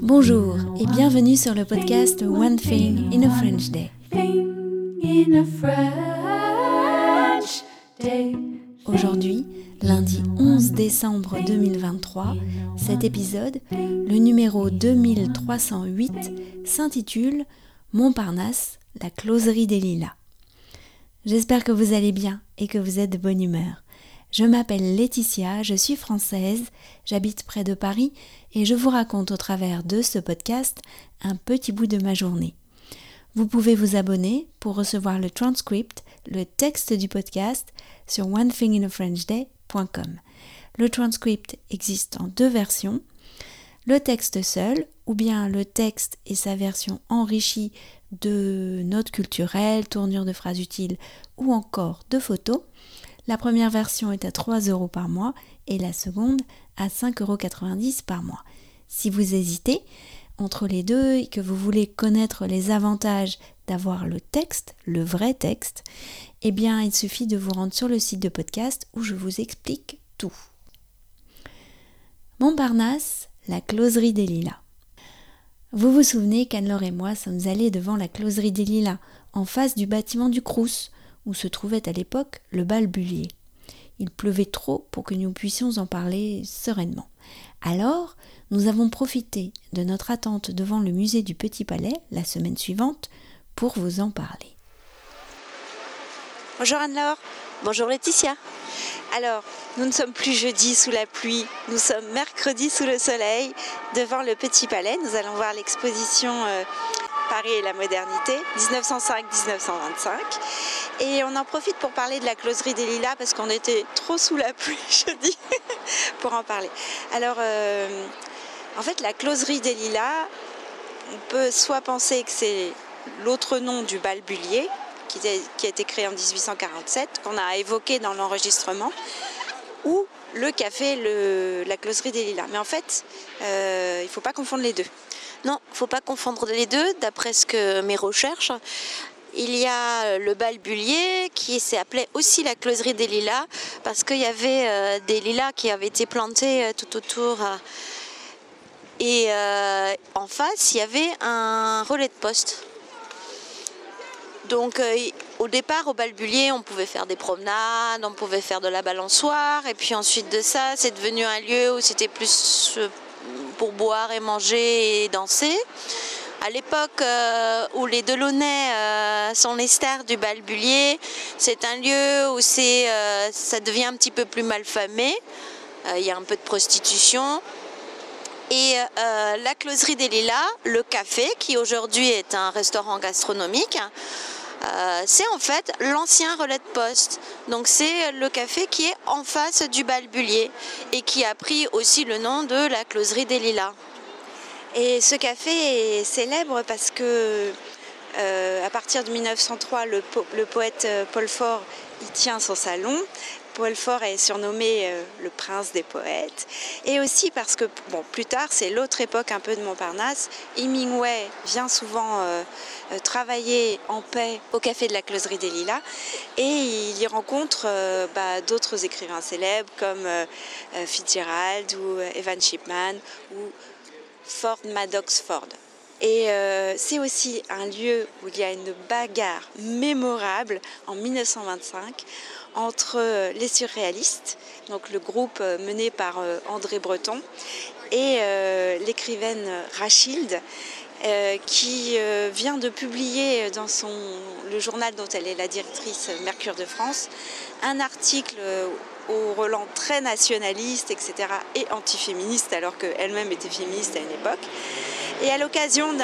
Bonjour et bienvenue sur le podcast One Thing in a French Day. Aujourd'hui, lundi 11 décembre 2023, cet épisode, le numéro 2308, s'intitule Montparnasse, la closerie des lilas. J'espère que vous allez bien et que vous êtes de bonne humeur. Je m'appelle Laetitia, je suis française, j'habite près de Paris et je vous raconte au travers de ce podcast un petit bout de ma journée. Vous pouvez vous abonner pour recevoir le transcript, le texte du podcast sur onethinginafrenchday.com. Le transcript existe en deux versions, le texte seul ou bien le texte et sa version enrichie de notes culturelles, tournures de phrases utiles ou encore de photos. La première version est à 3 euros par mois et la seconde à 5,90 euros par mois. Si vous hésitez entre les deux et que vous voulez connaître les avantages d'avoir le texte, le vrai texte, eh bien il suffit de vous rendre sur le site de podcast où je vous explique tout. Montparnasse, la closerie des lilas. Vous vous souvenez qu'Anne-Laure et moi sommes allés devant la closerie des lilas, en face du bâtiment du Crous, où se trouvait à l'époque le balbulier. Il pleuvait trop pour que nous puissions en parler sereinement. Alors, nous avons profité de notre attente devant le musée du Petit Palais la semaine suivante pour vous en parler. Bonjour Anne-Laure. Bonjour Laetitia. Alors, nous ne sommes plus jeudi sous la pluie, nous sommes mercredi sous le soleil devant le Petit Palais. Nous allons voir l'exposition euh, Paris et la modernité, 1905-1925. Et on en profite pour parler de la closerie des Lilas parce qu'on était trop sous la pluie jeudi pour en parler. Alors, euh, en fait, la closerie des Lilas, on peut soit penser que c'est l'autre nom du balbulier, qui, a été créé en 1847, qu'on a évoqué dans l'enregistrement, ou le café, la closerie des Lilas. Mais en fait, euh, il ne faut pas confondre les deux. Non, il ne faut pas confondre les deux, d'après ce que mes recherches. Il y a le balbulier qui appelé aussi la closerie des lilas parce qu'il y avait euh, des lilas qui avaient été plantés euh, tout autour. et en face, il y avait un relais de poste. Donc au départ, au Balbulier, on pouvait faire des promenades, on pouvait faire de la balançoire. Et puis ensuite de ça, c'est devenu un lieu où c'était plus euh, pour boire et manger et danser. À l'époque euh, où les Delaunay euh, sont les stars du Balbulier, c'est un lieu où c'est, ça devient un petit peu plus malfamé. Il y a un peu de prostitution. Et la closerie des Lilas, le café, qui aujourd'hui est un restaurant gastronomique, euh, c'est en fait l'ancien relais de poste. Donc c'est le café qui est en face du Balbulier et qui a pris aussi le nom de la closerie des Lilas. Et ce café est célèbre parce que euh, à partir de 1903, le, poète euh, Paul Fort y tient son salon Paul Fort est surnommé euh, le prince des poètes. Et aussi parce que, bon, plus tard, c'est l'autre époque un peu de Montparnasse. Hemingway vient souvent travailler en paix au café de la Closerie des Lilas. Et il y rencontre bah, d'autres écrivains célèbres comme Fitzgerald ou Evan Shipman ou Ford Maddox Ford. Et c'est aussi un lieu où il y a une bagarre mémorable en 1925 entre euh, les surréalistes, donc le groupe euh, mené par euh, André Breton, et l'écrivaine Rachilde, qui vient de publier dans son, le journal dont elle est la directrice Mercure de France un article au Roland très nationaliste, etc., et antiféministe, alors qu'elle-même était féministe à une époque. Et à l'occasion de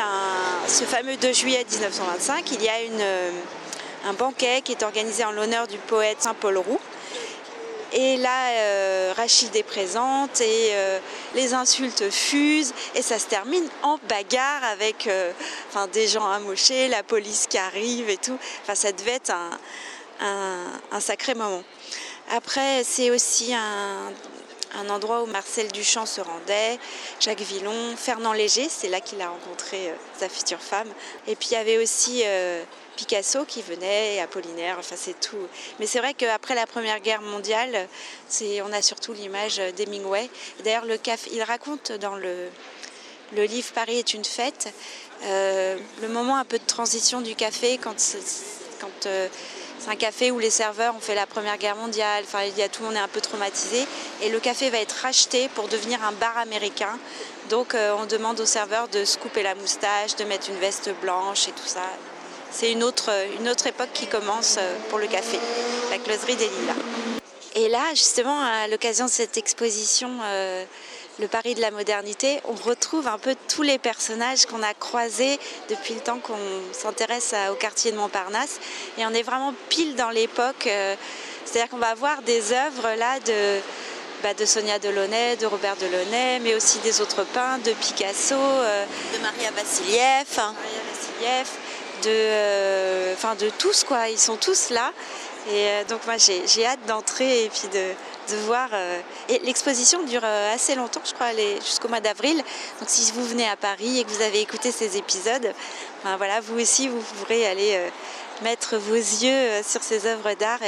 ce fameux 2 juillet 1925, il y a une un banquet qui est organisé en l'honneur du poète Saint-Paul Roux. Et là, euh, Rachid est présente et euh, les insultes fusent et ça se termine en bagarre avec euh, des gens amochés, la police qui arrive et tout. Enfin, ça devait être un, un, sacré moment. Après, c'est aussi un, endroit où Marcel Duchamp se rendait, Jacques Villon, Fernand Léger, c'est là qu'il a rencontré sa future femme. Et puis il y avait aussi Picasso qui venait, et Apollinaire, enfin c'est tout. Mais c'est vrai qu'après la Première Guerre mondiale, on a surtout l'image d'Hemingway. D'ailleurs, le café, il raconte dans le, livre Paris est une fête, euh, le moment un peu de transition du café quand quand euh, c'est un café où les serveurs ont fait la Première Guerre mondiale, enfin il y a tout le monde est un peu traumatisé et le café va être racheté pour devenir un bar américain. Donc euh, on demande aux serveurs de se couper la moustache, de mettre une veste blanche et tout ça c'est une autre, une autre époque qui commence euh, pour le café, la closerie des Lilas. Et là, justement, à l'occasion de cette exposition, euh, le Paris de la modernité, on retrouve un peu tous les personnages qu'on a croisés depuis le temps qu'on s'intéresse au quartier de Montparnasse. Et on est vraiment pile dans l'époque. Euh, c'est-à-dire qu'on va voir des œuvres là de, bah, de Sonia Delaunay, de Robert Delaunay, mais aussi des autres peintres, de Picasso, de Maria Vassiliev. Maria Vassiliev de, euh, enfin de tous quoi. Ils sont tous là. Et euh, donc moi j'ai hâte d'entrer et puis de, voir. Euh, et l'exposition dure assez longtemps, je crois, jusqu'au mois d'avril. Donc si vous venez à Paris et que vous avez écouté ces épisodes, ben voilà, vous aussi vous pourrez aller mettre vos yeux sur ces œuvres d'art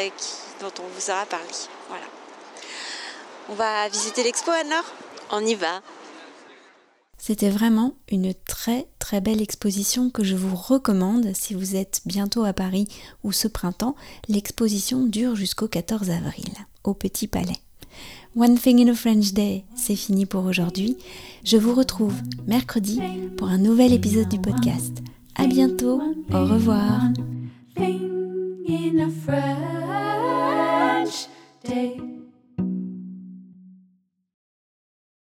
dont on vous aura parlé. Voilà. On va visiter l'expo alors On y va. C'était vraiment une très belle exposition que je vous recommande si vous êtes bientôt à Paris ou ce printemps. L'exposition dure jusqu'au 14 avril au Petit Palais. One Thing in a French Day, c'est fini pour aujourd'hui. Je vous retrouve mercredi pour un nouvel épisode du podcast. À bientôt, au revoir.